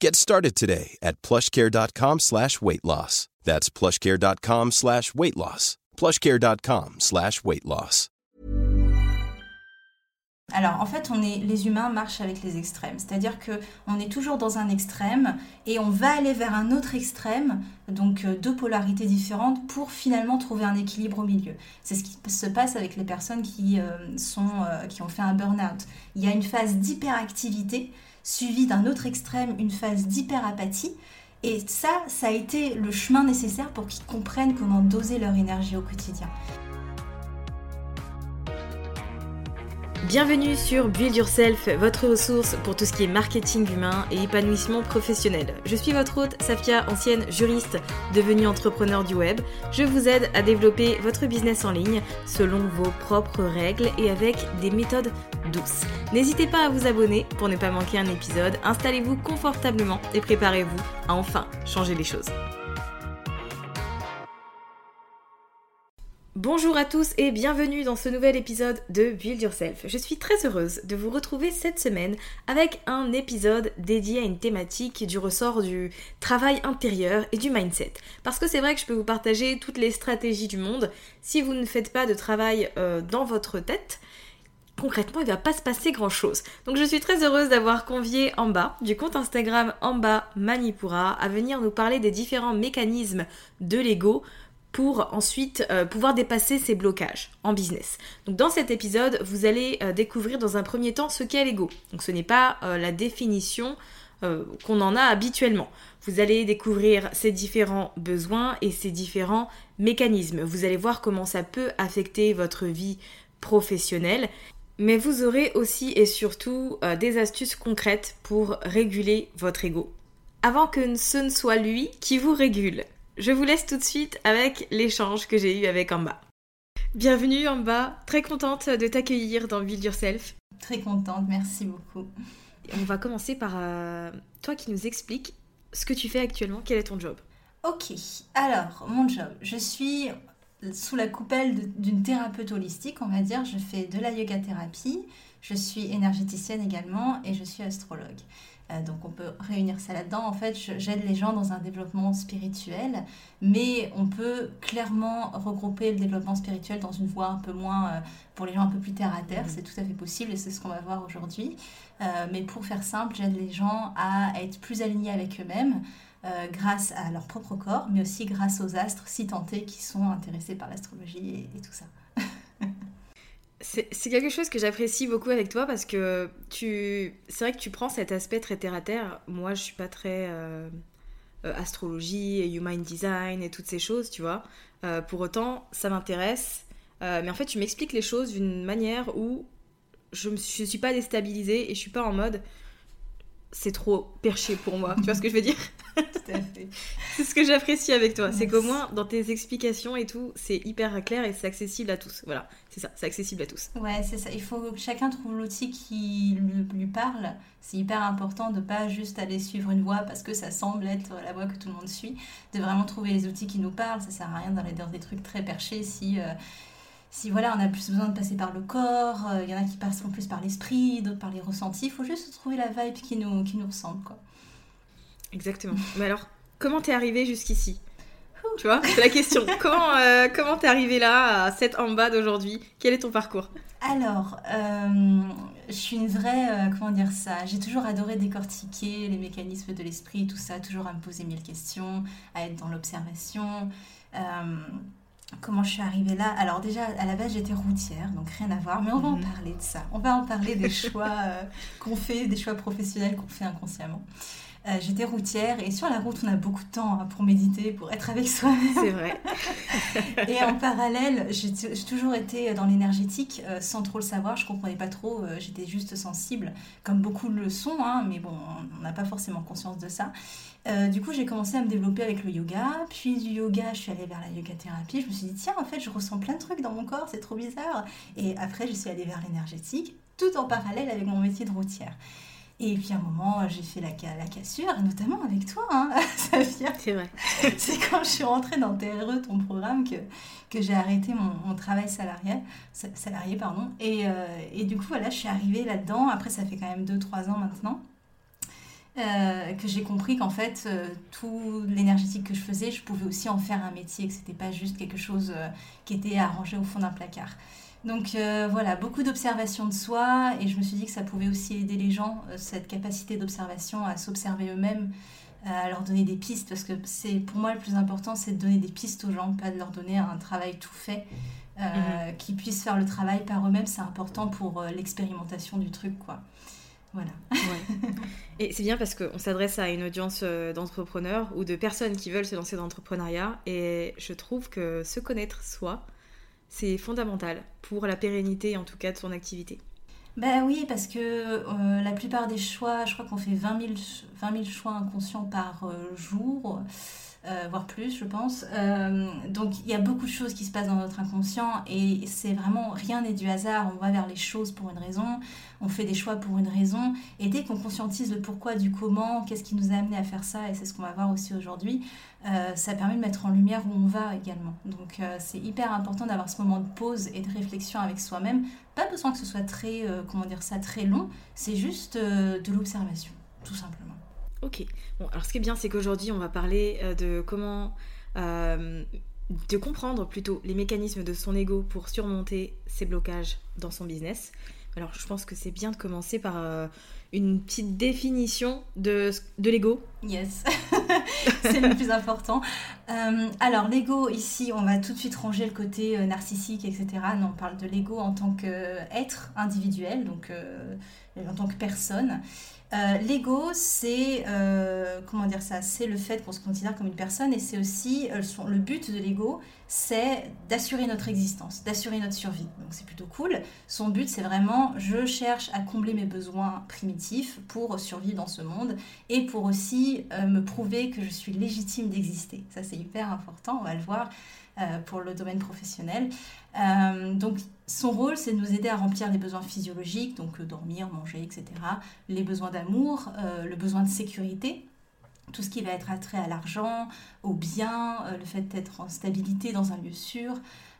Get started today at plushcare.com slash weight loss. That's plushcare.com slash weight loss. plushcare.com slash weight loss. Alors en fait, on est, les humains marchent avec les extrêmes, c'est-à-dire que on est toujours dans un extrême et on va aller vers un autre extrême, donc euh, deux polarités différentes, pour finalement trouver un équilibre au milieu. C'est ce qui se passe avec les personnes qui, euh, sont, euh, qui ont fait un burn-out. Il y a une phase d'hyperactivité suivie d'un autre extrême, une phase d'hyperapathie. Et ça, ça a été le chemin nécessaire pour qu'ils comprennent comment doser leur énergie au quotidien. Bienvenue sur Build Yourself, votre ressource pour tout ce qui est marketing humain et épanouissement professionnel. Je suis votre hôte, Safia, ancienne juriste devenue entrepreneur du web. Je vous aide à développer votre business en ligne selon vos propres règles et avec des méthodes douces. N'hésitez pas à vous abonner pour ne pas manquer un épisode. Installez-vous confortablement et préparez-vous à enfin changer les choses. Bonjour à tous et bienvenue dans ce nouvel épisode de Build Yourself. Je suis très heureuse de vous retrouver cette semaine avec un épisode dédié à une thématique du ressort du travail intérieur et du mindset. Parce que c'est vrai que je peux vous partager toutes les stratégies du monde. Si vous ne faites pas de travail euh, dans votre tête, concrètement, il ne va pas se passer grand chose. Donc je suis très heureuse d'avoir convié bas du compte Instagram bas Manipura à venir nous parler des différents mécanismes de l'ego pour ensuite euh, pouvoir dépasser ces blocages en business. Donc dans cet épisode, vous allez euh, découvrir dans un premier temps ce qu'est l'ego. Donc ce n'est pas euh, la définition qu'on en a habituellement. Vous allez découvrir ses différents besoins et ses différents mécanismes. Vous allez voir comment ça peut affecter votre vie professionnelle. Mais vous aurez aussi et surtout des astuces concrètes pour réguler votre ego. Avant que ce ne soit lui qui vous régule. Je vous laisse tout de suite avec l'échange que j'ai eu avec Amba. Bienvenue Amba, très contente de t'accueillir dans Build Yourself. Très contente, merci beaucoup. On va commencer par euh, toi qui nous expliques ce que tu fais actuellement, quel est ton job? Ok, alors mon job, je suis sous la coupelle d'une thérapeute holistique, on va dire, je fais de la yoga thérapie, je suis énergéticienne également et je suis astrologue. Euh, donc on peut réunir ça là-dedans. En fait, j'aide les gens dans un développement spirituel, mais on peut clairement regrouper le développement spirituel dans une voie un peu moins, euh, pour les gens un peu plus terre à terre. C'est tout à fait possible et c'est ce qu'on va voir aujourd'hui. Euh, mais pour faire simple, j'aide les gens à être plus alignés avec eux-mêmes. grâce à leur propre corps, mais aussi grâce aux astres si tentés qui sont intéressés par l'astrologie et tout ça. C'est quelque chose que j'apprécie beaucoup avec toi parce que tu, c'est vrai que tu prends cet aspect très terre à terre. Moi, je suis pas très euh, euh, astrologie et human design et toutes ces choses, tu vois. Euh, pour autant, ça m'intéresse. mais en fait, tu m'expliques les choses d'une manière où je ne suis pas déstabilisée et je suis pas en mode c'est trop perché pour moi. tu vois ce que je veux dire? C'est ce que j'apprécie avec toi. C'est qu'au moins, dans tes explications et tout, c'est hyper clair et c'est accessible à tous. Voilà, c'est ça, c'est accessible à tous. Ouais, c'est ça. Il faut que chacun trouve l'outil qui lui, parle. C'est hyper important de pas juste aller suivre une voie parce que ça semble être la voie que tout le monde suit. De vraiment trouver les outils qui nous parlent. Ça sert à rien d'aller dans des trucs très perchés si. Euh, si voilà, on a plus besoin de passer par le corps, il y en a qui passeront plus par l'esprit, d'autres par les ressentis. Il faut juste trouver la vibe qui nous, qui nous ressemble. Quoi. Exactement. Mais alors, comment t'es arrivé jusqu'ici? Tu vois, c'est la question. comment euh, comment t'es arrivé là, à cette en bas d'aujourd'hui? Quel est ton parcours? Alors, euh, je suis une vraie, euh, comment dire ça? J'ai toujours adoré décortiquer les mécanismes de l'esprit, tout ça, toujours à me poser mille questions, à être dans l'observation. Comment je suis arrivée là? Alors déjà, à la base, j'étais routière, donc rien à voir, mais on va en mhm. parler de ça. On va en parler des choix qu'on fait, des choix professionnels qu'on fait inconsciemment. Euh, j'étais routière et sur la route, on a beaucoup de temps hein, pour méditer, pour être avec soi-même. C'est vrai. et en parallèle, j'ai toujours été dans l'énergétique euh, sans trop le savoir. Je comprenais pas trop. Euh, j'étais juste sensible, comme beaucoup le sont, hein, mais bon, on n'a pas forcément conscience de ça. du coup, j'ai commencé à me développer avec le yoga. Puis du yoga, je suis allée vers la yoga thérapie. Je me suis dit, tiens, en fait, je ressens plein de trucs dans mon corps, c'est trop bizarre. Et après, je suis allée vers l'énergétique, tout en parallèle avec mon métier de routière. Et puis à un moment, j'ai fait la, la cassure, notamment avec toi, hein, C'est vrai. C'est quand je suis rentrée dans TRE, ton programme, que, que j'ai arrêté mon, travail salarial, salarié. Pardon. Et, euh, et, du coup, voilà, je suis arrivée là-dedans. Après, ça fait quand même 2-3 ans maintenant. Euh, que j'ai compris qu'en fait, euh, tout l'énergétique que je faisais, je pouvais aussi en faire un métier, que c'était pas juste quelque chose qui était arrangé au fond d'un placard. Donc euh, voilà, beaucoup d'observation de soi et je me suis dit que ça pouvait aussi aider les gens, euh, cette capacité d'observation à s'observer eux-mêmes, à leur donner des pistes parce que c'est pour moi le plus important, c'est de donner des pistes aux gens, pas de leur donner un travail tout fait. Euh, mhm. Qu'ils puissent faire le travail par eux-mêmes, c'est important pour l'expérimentation du truc, quoi. Voilà. Et c'est bien parce qu'on s'adresse à une audience d'entrepreneurs ou de personnes qui veulent se lancer dans l'entrepreneuriat. Et je trouve que se connaître soi, c'est fondamental pour la pérennité en tout cas de son activité. Ben oui, parce que euh, la plupart des choix, je crois qu'on fait 20 000, 20 choix inconscients par euh, jour. Euh, voire plus, je pense. Euh, donc il y a beaucoup de choses qui se passent dans notre inconscient et c'est vraiment rien n'est du hasard. On va vers les choses pour une raison, on fait des choix pour une raison et dès qu'on conscientise le pourquoi du comment, qu'est-ce qui nous a amené à faire ça et c'est ce qu'on va voir aussi aujourd'hui, euh, ça permet de mettre en lumière où on va également. Donc c'est hyper important d'avoir ce moment de pause et de réflexion avec soi-même. Pas besoin que ce soit très, comment dire ça, très long. C'est juste de l'observation, tout simplement. Ok. Bon, alors ce qui est bien, c'est qu'aujourd'hui, on va parler euh, de comment. Euh, de comprendre plutôt les mécanismes de son ego pour surmonter ses blocages dans son business. Alors, je pense que c'est bien de commencer par euh, une petite définition de, de l'ego. Yes, c'est le plus important. alors, l'ego, ici, on va tout de suite ranger le côté narcissique, etc. On parle de l'ego en tant qu'être individuel, donc en tant que personne. Euh, l'ego, c'est euh, comment dire ça? C'est le fait qu'on se considère comme une personne et c'est aussi euh, le but de l'ego, c'est d'assurer notre existence, d'assurer notre survie. Donc c'est plutôt cool. Son but, c'est vraiment je cherche à combler mes besoins primitifs pour survivre dans ce monde et pour aussi me prouver que je suis légitime d'exister. Ça, c'est hyper important. On va le voir. Euh, pour le domaine professionnel. Euh, donc son rôle, c'est de nous aider à remplir les besoins physiologiques, donc euh, dormir, manger, etc. Les besoins d'amour, le besoin de sécurité, tout ce qui va être attrait à l'argent, au bien, le fait d'être en stabilité dans un lieu sûr.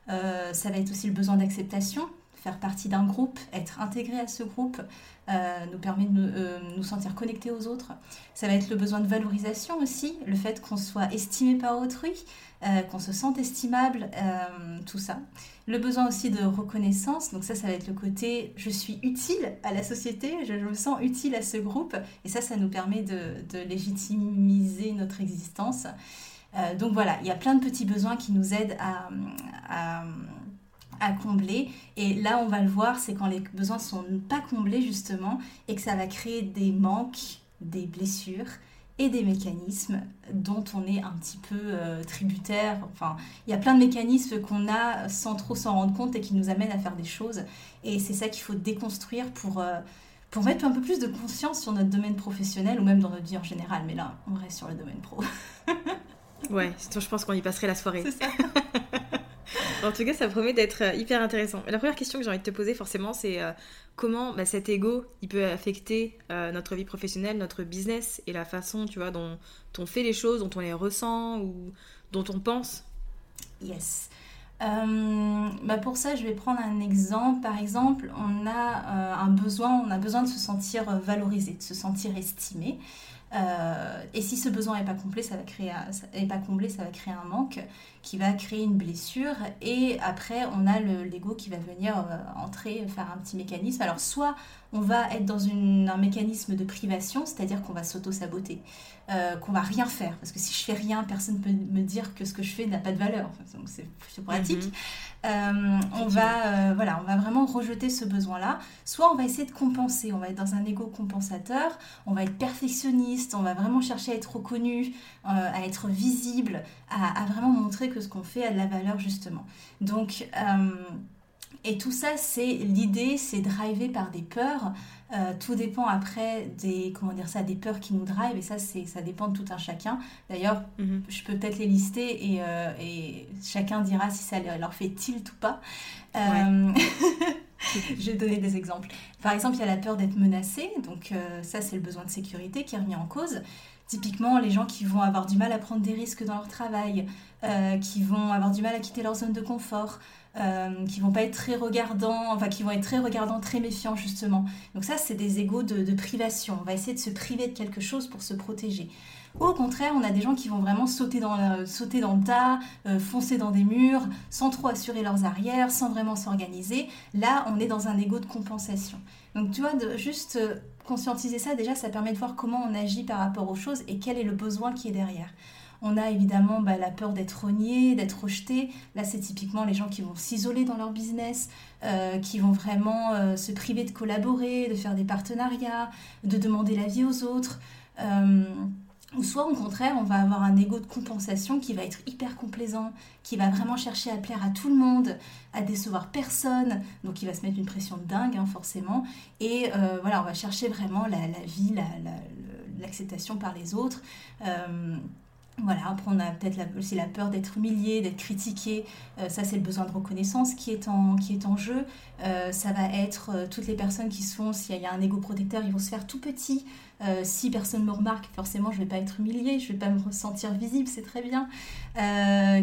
ça va être aussi le besoin d'acceptation, faire partie d'un groupe, être intégré à ce groupe, nous permet de nous, sentir connectés aux autres. Ça va être le besoin de valorisation aussi, le fait qu'on soit estimé par autrui, euh, qu'on se sente estimable, euh, tout ça. Le besoin aussi de reconnaissance, donc ça, ça va être le côté je suis utile à la société, je me sens utile à ce groupe, et ça, ça nous permet de, légitimiser notre existence. Euh, donc voilà, il y a plein de petits besoins qui nous aident à, à combler. Et là, on va le voir, c'est quand les besoins sont pas comblés justement, et que ça va créer des manques, des blessures, et des mécanismes dont on est un petit peu euh, tributaire. Enfin, il y a plein de mécanismes qu'on a sans trop s'en rendre compte et qui nous amènent à faire des choses. Et c'est ça qu'il faut déconstruire pour, euh, pour mettre un peu plus de conscience sur notre domaine professionnel ou même dans notre vie en général. Mais là, on reste sur le domaine pro. ouais, je pense qu'on y passerait la soirée. C'est ça. en tout cas, ça promet d'être euh, hyper intéressant. La première question que j'ai envie de te poser, forcément, c'est comment bah, cet ego il peut affecter euh, notre vie professionnelle, notre business et la façon tu vois dont, on fait les choses, dont on les ressent ou dont on pense? Yes. bah pour ça, je vais prendre un exemple. Par exemple, on a un besoin, on a besoin de se sentir valorisé, de se sentir estimé. Euh, et si ce besoin n'est pas pas comblé, ça va créer un manque qui va créer une blessure. Et après, on a l'ego qui va venir euh, entrer, faire un petit mécanisme. Alors, soit on va être dans un mécanisme de privation, c'est-à-dire qu'on va s'auto-saboter, euh, qu'on va rien faire. Parce que si je fais rien, personne ne peut me dire que ce que je fais n'a pas de valeur. Donc, c'est pratique. Mhm. Euh, on, va, voilà, on va vraiment rejeter ce besoin-là. Soit on va essayer de compenser, on va être dans un ego compensateur, on va être perfectionniste, on va vraiment chercher à être reconnu, à être visible, à, vraiment montrer que ce qu'on fait a de la valeur justement. Donc, et tout ça, c'est l'idée, c'est drivé par des peurs. Euh, tout dépend après des comment dire ça, des peurs qui nous drive et ça c'est ça dépend de tout un chacun. D'ailleurs, mhm. je peux peut-être les lister et, euh, et, chacun dira si ça leur fait tilt ou pas. Euh, je vais donner des exemples. Par exemple, il y a la peur d'être menacé, donc ça c'est le besoin de sécurité qui est remis en cause. Typiquement, les gens qui vont avoir du mal à prendre des risques dans leur travail, qui vont avoir du mal à quitter leur zone de confort, euh, qui vont pas être très regardants, enfin qui vont être très regardants, très méfiants justement. Donc ça, c'est des égaux de, privation. On va essayer de se priver de quelque chose pour se protéger. au contraire, on a des gens qui vont vraiment sauter dans, sauter dans le tas, euh, foncer dans des murs, sans trop assurer leurs arrières, sans vraiment s'organiser. Là, on est dans un ego de compensation. Donc tu vois, juste euh, conscientiser ça, déjà, ça permet de voir comment on agit par rapport aux choses et quel est le besoin qui est derrière. On a évidemment bah, la peur d'être renié, d'être rejeté. Là, c'est typiquement les gens qui vont s'isoler dans leur business, euh, qui vont vraiment euh, se priver de collaborer, de faire des partenariats, de demander l'avis aux autres. Euh, ou soit au contraire, on va avoir un ego de compensation qui va être hyper complaisant, qui va vraiment chercher à plaire à tout le monde, à décevoir personne, donc il va se mettre une pression dingue hein, forcément. Et voilà, on va chercher vraiment la, vie, l'acceptation par les autres. Voilà, après on a peut-être aussi la peur d'être humilié, d'être critiqué. Euh, ça, c'est le besoin de reconnaissance qui est en, jeu. Euh, ça va être euh, toutes les personnes qui se font, s'il y a un ego protecteur, ils vont se faire tout petit. si personne me remarque, forcément, je ne vais pas être humilié, je ne vais pas me ressentir visible, c'est très bien.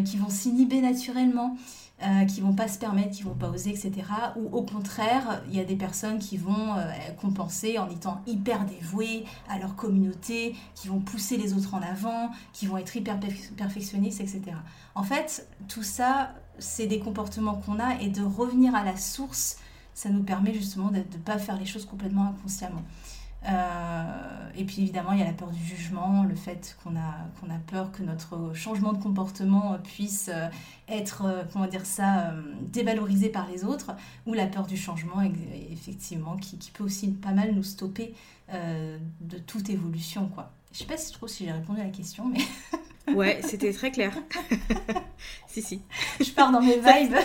qui vont s'inhiber naturellement. Euh, qui vont pas se permettre, qui vont pas oser, etc. Ou au contraire, il y a des personnes qui vont euh, compenser en étant hyper dévouées à leur communauté, qui vont pousser les autres en avant, qui vont être hyper perfectionnistes, etc. En fait, tout ça, c'est des comportements qu'on a et de revenir à la source, ça nous permet justement de ne pas faire les choses complètement inconsciemment. Euh, et puis évidemment, il y a la peur du jugement, le fait qu'on a, qu'on a peur que notre changement de comportement puisse euh, être, euh, comment dire ça, dévalorisé par les autres, ou la peur du changement, effectivement, qui, peut aussi pas mal nous stopper de toute évolution. Quoi. Je sais pas si, si j'ai répondu à la question, mais... Ouais, c'était très clair. si, si. Je pars dans mes vibes.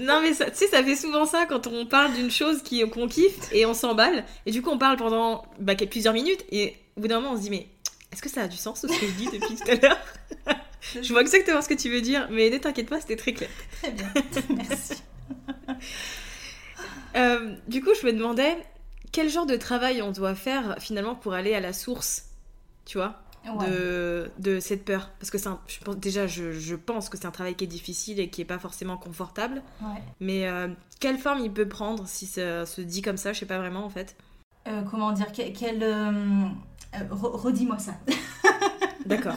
non, mais tu sais, ça fait souvent ça quand on parle d'une chose qu'on kiffe et on s'emballe. Et du coup, on parle pendant bah, plusieurs minutes. Et au bout d'un moment, on se dit, mais est-ce que ça a du sens ce que je dis depuis tout à l'heure? Je vois exactement ce que tu veux dire, mais ne t'inquiète pas, c'était très clair. Très bien, merci. Euh, du coup, je me demandais quel genre de travail on doit faire finalement pour aller à la source, tu vois? De, de, cette peur Parce que un, je pense, déjà, je, je pense que c'est un travail qui est difficile et qui n'est pas forcément confortable. Mais euh, quelle forme il peut prendre si ça se dit comme ça? Je sais pas vraiment en fait. Euh, comment dire? Quel. Euh, redis-moi ça. D'accord.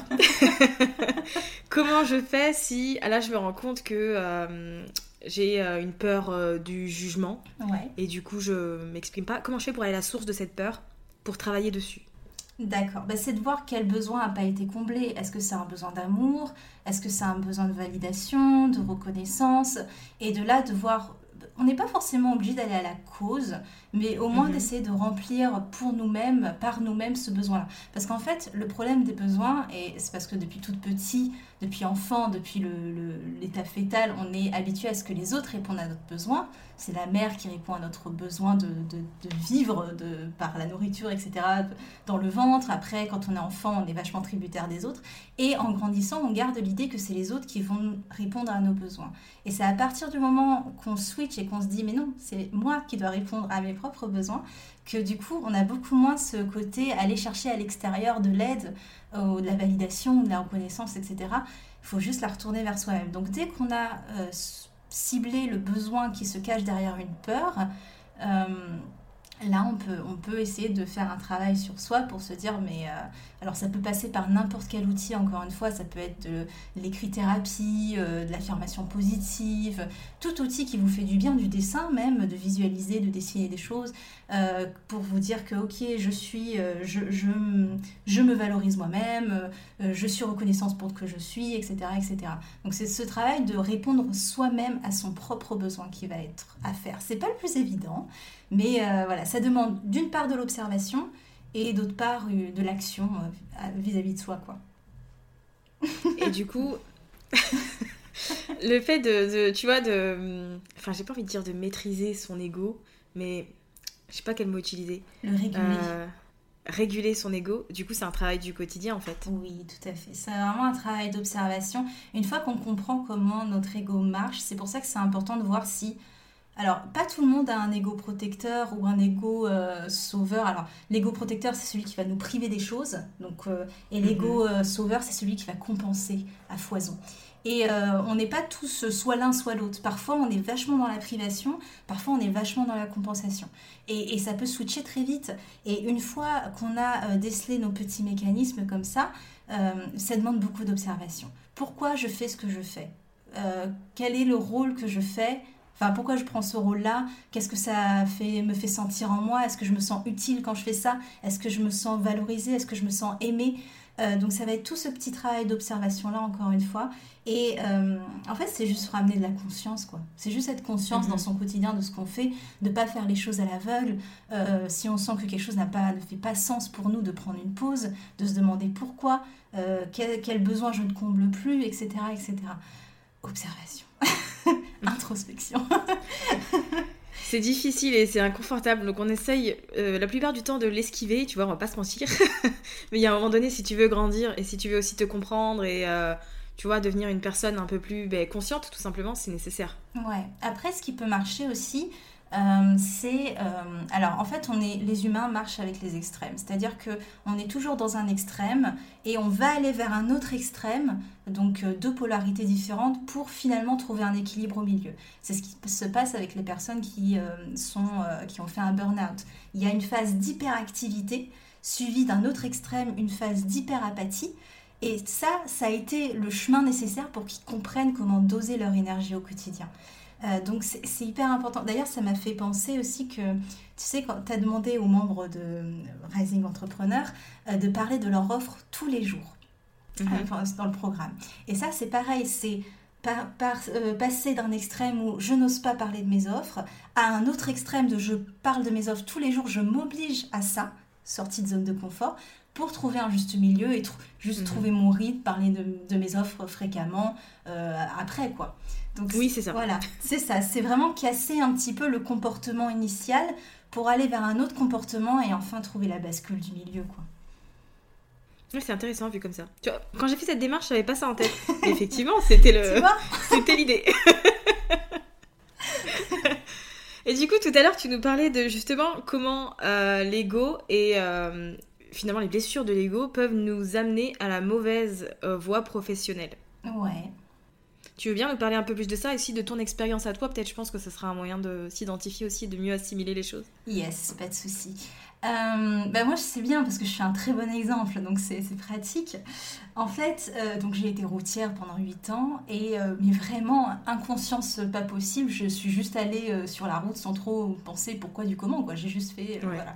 Comment je fais si. Ah, là, je me rends compte que j'ai une peur du jugement. Et du coup, je m'exprime pas. Comment je fais pour aller à la source de cette peur? Pour travailler dessus D'accord, bah, c'est de voir quel besoin n'a pas été comblé. Est-ce que c'est un besoin d'amour? Est-ce que c'est un besoin de validation, de reconnaissance? Et de là, de voir on n'est pas forcément obligé d'aller à la cause, mais au moins mhm. d'essayer de remplir pour nous-mêmes, par nous-mêmes, ce besoin-là. Parce qu'en fait, le problème des besoins, et c'est parce que depuis tout petit, depuis enfant, depuis l'état le, fœtal, on est habitué à ce que les autres répondent à notre besoin. C'est la mère qui répond à notre besoin de, vivre de, par la nourriture, etc., dans le ventre. Après, quand on est enfant, on est vachement tributaire des autres. Et en grandissant, on garde l'idée que c'est les autres qui vont répondre à nos besoins. Et c'est à partir du moment qu'on switch et qu'on se dit, mais non, c'est moi qui dois répondre à mes propres besoins, que du coup, on a beaucoup moins ce côté aller chercher à l'extérieur de l'aide, euh, de la validation, de la reconnaissance, etc. Il faut juste la retourner vers soi-même. Donc dès qu'on a euh, cibler le besoin qui se cache derrière une peur, Là, on peut, on peut essayer de faire un travail sur soi pour se dire, mais euh, alors ça peut passer par n'importe quel outil, encore une fois, ça peut être de l'écrit-thérapie, euh, de l'affirmation positive, tout outil qui vous fait du bien, du dessin même, de visualiser, de dessiner des choses, euh, pour vous dire que, ok, je suis, je, je, je, me valorise moi-même, je suis reconnaissance pour ce que je suis, etc. etc. Donc c'est ce travail de répondre soi-même à son propre besoin qui va être à faire. C'est pas le plus évident. Mais euh, voilà, ça demande d'une part de l'observation et d'autre part euh, de l'action euh, vis-à-vis de soi, quoi. et du coup, le fait de, tu vois, de... Enfin, j'ai pas envie de dire de maîtriser son ego, mais je sais pas quel mot utiliser. Le réguler. réguler son ego, du coup, c'est un travail du quotidien, en fait. Oui, tout à fait. C'est vraiment un travail d'observation. Une fois qu'on comprend comment notre ego marche, c'est pour ça que c'est important de voir si alors, pas tout le monde a un ego protecteur ou un ego euh, sauveur. Alors, l'ego protecteur, c'est celui qui va nous priver des choses. Donc, euh, et l'ego mhm. euh, sauveur, c'est celui qui va compenser à foison. Et on n'est pas tous soit l'un, soit l'autre. Parfois, on est vachement dans la privation, parfois, on est vachement dans la compensation. Et, ça peut switcher très vite. Et une fois qu'on a décelé nos petits mécanismes comme ça, ça demande beaucoup d'observation. Pourquoi je fais ce que je fais? Quel est le rôle que je fais? Enfin, pourquoi je prends ce rôle-là? Qu'est-ce que ça me fait sentir en moi? Est-ce que je me sens utile quand je fais ça? Est-ce que je me sens valorisée? Est-ce que je me sens aimée? Euh, donc ça va être tout ce petit travail d'observation là encore une fois. Et euh, en fait c'est juste ramener de la conscience quoi. C'est juste être conscience dans mhm. son quotidien de ce qu'on fait de pas faire les choses à l'aveugle. Euh, si on sent que quelque chose n'a pas ne fait pas sens pour nous de prendre une pause de se demander pourquoi quel, quel, besoin je ne comble plus etc etc observation. Introspection. c'est difficile et c'est inconfortable, donc on essaye euh, la plupart du temps de l'esquiver, tu vois, on va pas se mentir. Mais il y a un moment donné, si tu veux grandir et si tu veux aussi te comprendre et euh, tu vois, devenir une personne un peu plus ben, consciente, tout simplement, c'est nécessaire. Ouais. Après, ce qui peut marcher aussi, euh, c'est euh, alors en fait on est les humains marchent avec les extrêmes. C'est-à-dire que on est toujours dans un extrême et on va aller vers un autre extrême donc euh, deux polarités différentes pour finalement trouver un équilibre au milieu. C'est ce qui se passe avec les personnes qui sont qui ont fait un burn-out. Il y a une phase d'hyperactivité suivie d'un autre extrême une phase d'hyperapathie. Et ça, ça a été le chemin nécessaire pour qu'ils comprennent comment doser leur énergie au quotidien. Euh, donc c'est hyper important. D'ailleurs, ça m'a fait penser aussi que, tu sais, quand tu as demandé aux membres de Rising Entrepreneur euh, de parler de leur offre tous les jours mhm. dans le programme. Et ça, c'est pareil, c'est par, euh, passer d'un extrême où je n'ose pas parler de mes offres à un autre extrême de je parle de mes offres tous les jours, je m'oblige à ça, sortie de zone de confort, pour trouver un juste milieu et juste mhm. trouver mon rythme, parler de, mes offres fréquemment après, quoi oui, c'est ça. Voilà, c'est ça. C'est vraiment casser un petit peu le comportement initial pour aller vers un autre comportement et enfin trouver la bascule du milieu, quoi. Oui, c'est intéressant vu comme ça. Tu vois, quand j'ai fait cette démarche, j'avais pas ça en tête. effectivement, c'était le, c'était l'idée. et du coup, tout à l'heure, tu nous parlais de justement comment euh, l'ego et euh, finalement les blessures de l'ego peuvent nous amener à la mauvaise euh, voie professionnelle. Ouais. Tu veux bien nous parler un peu plus de ça et aussi de ton expérience à toi? Peut-être, je pense que ce sera un moyen de s'identifier aussi et de mieux assimiler les choses. Yes, pas de souci. Euh, bah moi, je sais bien parce que je suis un très bon exemple, donc c'est pratique. En fait, euh, donc j'ai été routière pendant 8 ans et euh, mais vraiment inconscience pas possible. Je suis juste allée sur la route sans trop penser pourquoi du comment. Quoi, j'ai juste fait voilà.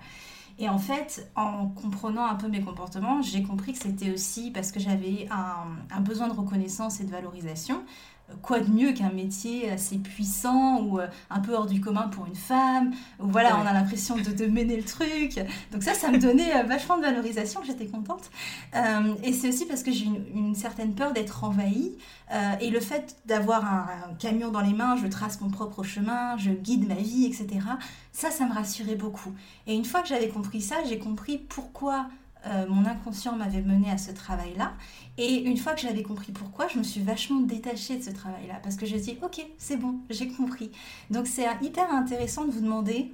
Et en fait, en comprenant un peu mes comportements, j'ai compris que c'était aussi parce que j'avais un, besoin de reconnaissance et de valorisation quoi de mieux qu'un métier assez puissant ou euh, un peu hors du commun pour une femme, où voilà, on a l'impression de, de, mener le truc. Donc ça, ça me donnait euh, vachement de valorisation, j'étais contente. Euh, et c'est aussi parce que j'ai une, une, certaine peur d'être envahie. et le fait d'avoir un, un, camion dans les mains, je trace mon propre chemin, je guide ma vie, etc. Ça, ça me rassurait beaucoup. Et une fois que j'avais compris ça, j'ai compris pourquoi mon inconscient m'avait mené à ce travail-là. Et une fois que j'avais compris pourquoi, je me suis vachement détachée de ce travail-là. Parce que je dit, ok, c'est bon, j'ai compris. Donc c'est hyper intéressant de vous demander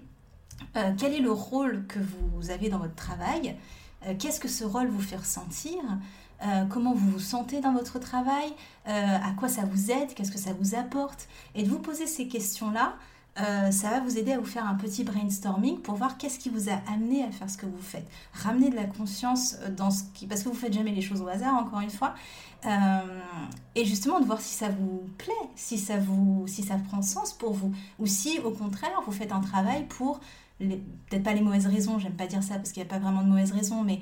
euh, quel est le rôle que vous avez dans votre travail, euh, qu'est-ce que ce rôle vous fait ressentir, comment vous vous sentez dans votre travail, à quoi ça vous aide, qu'est-ce que ça vous apporte? Et de vous poser ces questions-là, euh, ça va vous aider à vous faire un petit brainstorming pour voir qu'est-ce qui vous a amené à faire ce que vous faites. Ramener de la conscience euh, dans ce qui... Parce que vous faites jamais les choses au hasard, encore une fois. Euh, et justement de voir si ça vous plaît, si ça, vous, si ça prend sens pour vous. Ou si, au contraire, vous faites un travail pour... Peut-être pas les mauvaises raisons, j'aime pas dire ça parce qu'il n'y a pas vraiment de mauvaises raisons, mais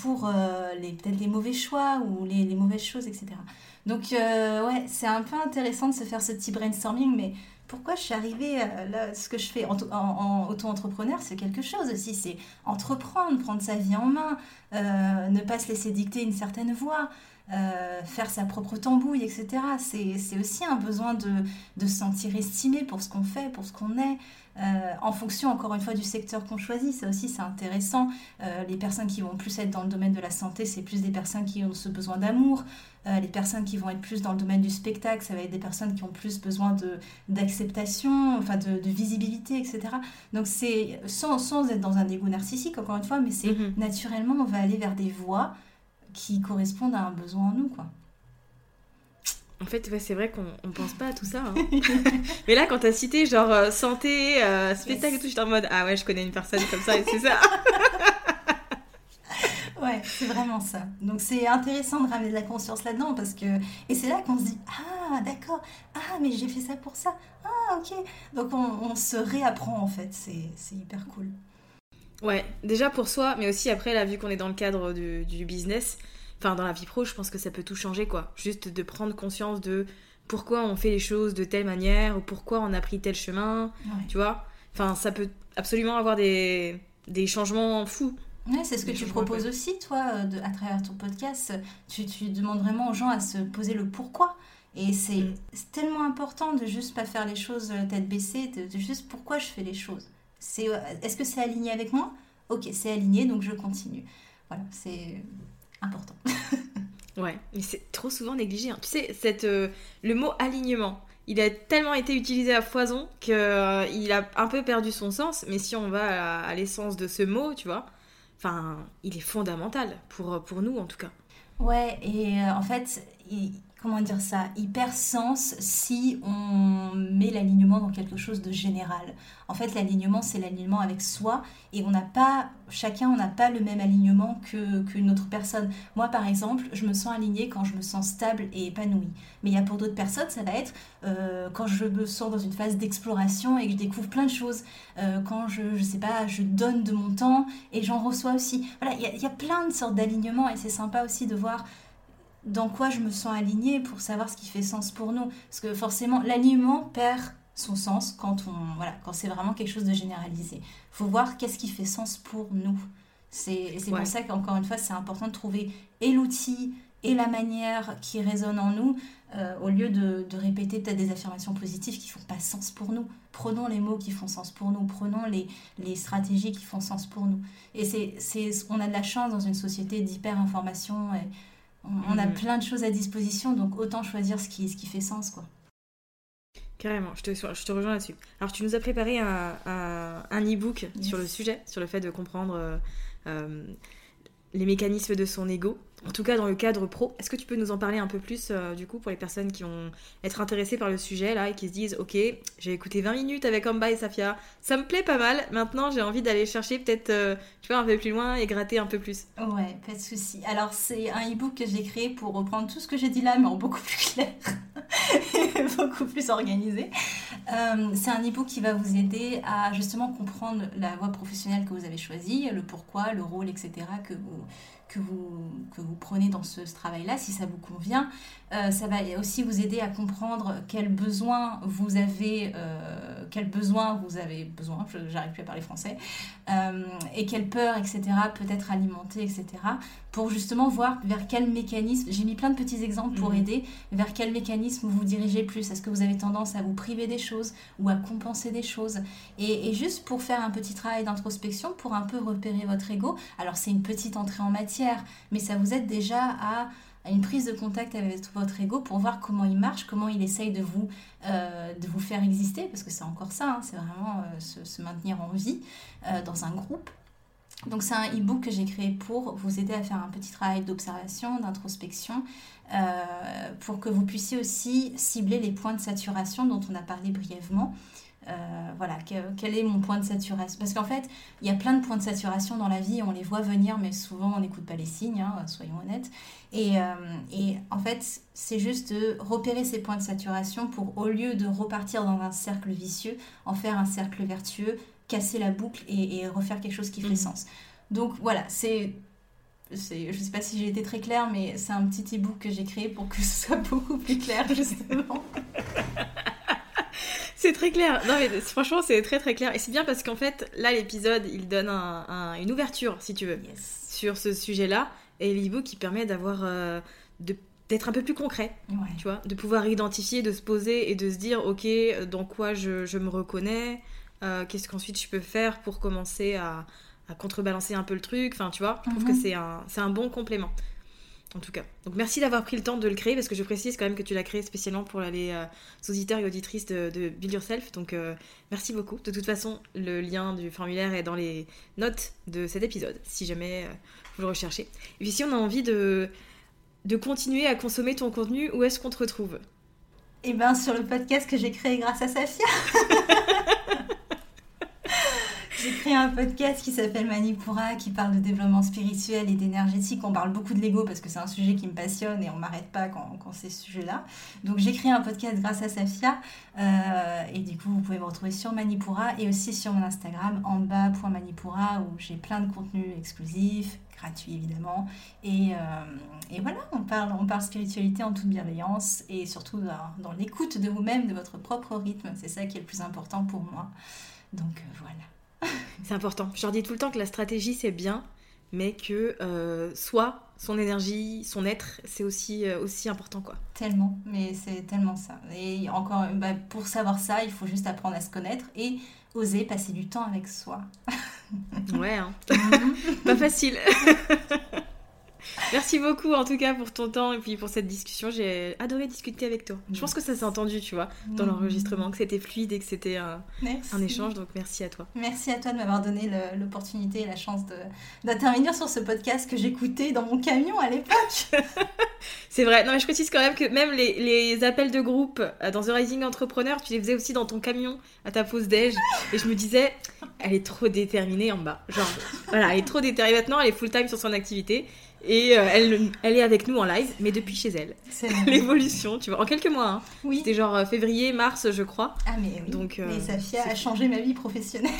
pour les, peut-être les mauvais choix ou les, mauvaises choses, etc. Donc, ouais, c'est un peu intéressant de se faire ce petit brainstorming, mais pourquoi je suis arrivée euh, là, ce que je fais en, auto-entrepreneur, c'est quelque chose aussi, c'est entreprendre, prendre sa vie en main, euh, ne pas se laisser dicter une certaine voie, euh, faire sa propre tambouille, etc. C'est aussi un besoin de, de, se sentir estimé pour ce qu'on fait, pour ce qu'on est. en fonction, encore une fois, du secteur qu'on choisit, ça aussi c'est intéressant. les personnes qui vont plus être dans le domaine de la santé, c'est plus des personnes qui ont ce besoin d'amour. Euh, les personnes qui vont être plus dans le domaine du spectacle, ça va être des personnes qui ont plus besoin d'acceptation, enfin de, visibilité, etc. Donc c'est sans, sans, être dans un égo narcissique, encore une fois, mais c'est mhm. naturellement, on va aller vers des voies qui correspondent à un besoin en nous, quoi. En fait, c'est vrai qu'on ne pense pas à tout ça. Hein. mais là, quand tu as cité genre euh, santé, euh, spectacle et tout, j'étais en mode Ah ouais, je connais une personne comme ça et c'est ça. Ouais, c'est vraiment ça. Donc c'est intéressant de ramener de la conscience là-dedans parce que et c'est là qu'on se dit ah d'accord ah mais j'ai fait ça pour ça ah ok donc on, se réapprend en fait c'est hyper cool. Ouais, déjà pour soi, mais aussi après là vu qu'on est dans le cadre du, business, enfin dans la vie pro, je pense que ça peut tout changer quoi. Juste de prendre conscience de pourquoi on fait les choses de telle manière ou pourquoi on a pris tel chemin, tu vois. Enfin ça peut absolument avoir des des changements fous c'est ce que tu proposes aussi, toi, euh, à travers ton podcast. Tu, demandes vraiment aux gens à se poser le pourquoi. Et c'est mm. tellement important de juste pas faire les choses euh, tête baissée, de, juste pourquoi je fais les choses. C'est, euh, est-ce que c'est aligné avec moi? Ok, c'est aligné, donc je continue. Voilà, c'est important. ouais, mais c'est trop souvent négligé. Hein. Tu sais, cette, le mot alignement, il a tellement été utilisé à foison qu'il il a un peu perdu son sens. Mais si on va à l'essence de ce mot, tu vois, Enfin, il est fondamental pour, pour nous en tout cas. Ouais, et euh, en fait, comment dire ça, il perd sens si on met l'alignement dans quelque chose de général. En fait, l'alignement, c'est l'alignement avec soi et on n'a pas, chacun, on n'a pas le même alignement qu'une autre personne. Moi, par exemple, je me sens alignée quand je me sens stable et épanouie. Mais il y a pour d'autres personnes, ça va être euh, quand je me sens dans une phase d'exploration et que je découvre plein de choses. Euh, quand je, je sais pas, je donne de mon temps et j'en reçois aussi. Voilà, il y, y, a plein de sortes d'alignements et c'est sympa aussi de voir dans quoi je me sens alignée pour savoir ce qui fait sens pour nous. Parce que forcément, l'alignement perd son sens quand on voilà quand c'est vraiment quelque chose de généralisé. Il faut voir qu'est-ce qui fait sens pour nous. C'est pour ça qu'encore une fois, c'est important de trouver et l'outil et la manière qui résonne en nous, euh, au lieu de, de répéter peut-être des affirmations positives qui font pas sens pour nous. Prenons les mots qui font sens pour nous, prenons les, les stratégies qui font sens pour nous. Et c'est on a de la chance dans une société d'hyper-information et on, a mm. plein de choses à disposition, donc autant choisir ce qui, ce qui fait sens, quoi. Carrément, je te, je te rejoins là-dessus. Alors, tu nous as préparé un, un, e-book sur le sujet, sur le fait de comprendre euh, euh, les mécanismes de son ego en tout cas dans le cadre pro. Est-ce que tu peux nous en parler un peu plus euh, du coup pour les personnes qui vont être intéressées par le sujet là et qui se disent ok j'ai écouté 20 minutes avec Amba et Safia, ça me plaît pas mal, maintenant j'ai envie d'aller chercher peut-être euh, tu vois un peu plus loin et gratter un peu plus. Ouais, pas de souci. Alors c'est un e-book que j'ai créé pour reprendre tout ce que j'ai dit là mais en beaucoup plus clair et beaucoup plus organisé. Euh, c'est un e-book qui va vous aider à justement comprendre la voie professionnelle que vous avez choisie, le pourquoi, le rôle, etc. que vous que vous, que vous prenez dans ce, travail-là, si ça vous convient. Euh, ça va aussi vous aider à comprendre quels besoins vous avez, euh, quels besoins vous avez besoin, j'arrive plus à parler français, euh, et quelles peurs, etc., peut-être alimenter, etc., pour justement voir vers quel mécanisme, j'ai mis plein de petits exemples pour mhm. aider, vers quel mécanisme vous dirigez plus. Est-ce que vous avez tendance à vous priver des choses ou à compenser des choses? Et, et juste pour faire un petit travail d'introspection, pour un peu repérer votre ego. Alors c'est une petite entrée en matière, mais ça vous aide déjà à une prise de contact avec votre ego pour voir comment il marche, comment il essaye de vous, euh, faire exister, parce que c'est encore ça, hein, c'est vraiment euh, se, maintenir en vie euh, dans un groupe. Donc c'est un e-book que j'ai créé pour vous aider à faire un petit travail d'observation, d'introspection, pour que vous puissiez aussi cibler les points de saturation dont on a parlé brièvement. Euh, voilà, quel est mon point de saturation? Parce qu'en fait, il y a plein de points de saturation dans la vie, on les voit venir, mais souvent on n'écoute pas les signes, hein, soyons honnêtes. Et, euh, et en fait, c'est juste de repérer ces points de saturation pour, au lieu de repartir dans un cercle vicieux, en faire un cercle vertueux, casser la boucle et, refaire quelque chose qui fait mhm. sens. Donc voilà, c'est je ne sais pas si j'ai été très claire, mais c'est un petit e-book que j'ai créé pour que ce soit beaucoup plus clair, justement. c'est très clair. Non, mais franchement, c'est très très clair. Et c'est bien parce qu'en fait, là, l'épisode, il donne une ouverture, si tu veux, sur ce sujet-là. Et l'e-book, qui permet d'avoir. Euh, d'être un peu plus concret, tu vois, de pouvoir identifier, de se poser et de se dire, ok, dans quoi je, je me reconnais, euh, qu'est-ce qu'ensuite je peux faire pour commencer à, à, contrebalancer un peu le truc, enfin, tu vois, je trouve que mhm. c'est un, un bon complément en tout cas. Donc merci d'avoir pris le temps de le créer parce que je précise quand même que tu l'as créé spécialement pour les euh, auditeurs et auditrices de, de Build Yourself. Donc euh, merci beaucoup. De toute façon, le lien du formulaire est dans les notes de cet épisode si jamais euh, vous le recherchez. Et puis si on a envie de, de continuer à consommer ton contenu, où est-ce qu'on te retrouve? Eh bien sur le podcast que j'ai créé grâce à Safia J'ai créé un podcast qui s'appelle Manipura, qui parle de développement spirituel et d'énergétique. On parle beaucoup de l'ego parce que c'est un sujet qui me passionne et on m'arrête pas quand, quand c'est ce sujet-là. Donc j'ai créé un podcast grâce à Safia. Euh, et du coup, vous pouvez me retrouver sur Manipura et aussi sur mon Instagram, en bas.manipura, où j'ai plein de contenus exclusifs, gratuits évidemment. Et, euh, et, voilà, on parle, on parle spiritualité en toute bienveillance et surtout dans, dans l'écoute de vous-même, de votre propre rythme. C'est ça qui est le plus important pour moi. Donc euh, voilà. C'est important. Je leur dis tout le temps que la stratégie, c'est bien, mais que euh, soit son énergie, son être, c'est aussi, euh, aussi important. quoi. Tellement, mais c'est tellement ça. Et encore, bah, pour savoir ça, il faut juste apprendre à se connaître et oser passer du temps avec soi. ouais, hein. pas facile. Merci beaucoup en tout cas pour ton temps et puis pour cette discussion. J'ai adoré discuter avec toi. Je pense que ça s'est entendu, tu vois, dans mm. l'enregistrement, que c'était fluide et que c'était un, échange. Donc merci à toi. Merci à toi de m'avoir donné l'opportunité et la chance d'intervenir sur ce podcast que j'écoutais dans mon camion à l'époque. C'est vrai. Non, mais je précise quand même que même les, appels de groupe euh, dans The Rising Entrepreneur, tu les faisais aussi dans ton camion à ta pause déj. Et je me disais, elle est trop déterminée en bas. Genre, voilà, elle est trop déterminée maintenant, elle est full time sur son activité. Et euh, elle, elle est avec nous en live, mais depuis chez elle. C'est l'évolution, tu vois, en quelques mois. Hein. Oui. C'était genre euh, février, mars, je crois. Ah, mais oui. Donc, euh, mais Safia a changé ma vie professionnelle.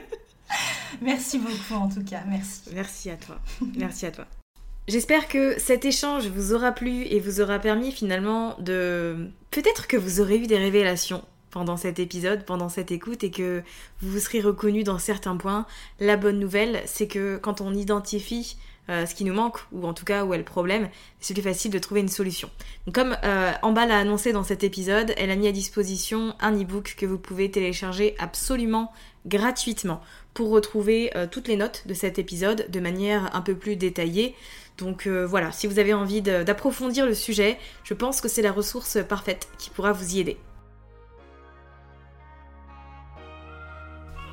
merci beaucoup, en tout cas. Merci. Merci à toi. Merci à toi. J'espère que cet échange vous aura plu et vous aura permis finalement de... Peut-être que vous aurez eu des révélations pendant cet épisode, pendant cette écoute et que vous vous serez reconnu dans certains points. La bonne nouvelle, c'est que quand on identifie euh, ce qui nous manque, ou en tout cas où est le problème, c'est plus facile de trouver une solution. Comme euh, Amba l'a annoncé dans cet épisode, elle a mis à disposition un e-book que vous pouvez télécharger absolument gratuitement pour retrouver euh, toutes les notes de cet épisode de manière un peu plus détaillée. Donc voilà, si vous avez envie d'approfondir le sujet, je pense que c'est la ressource parfaite qui pourra vous y aider.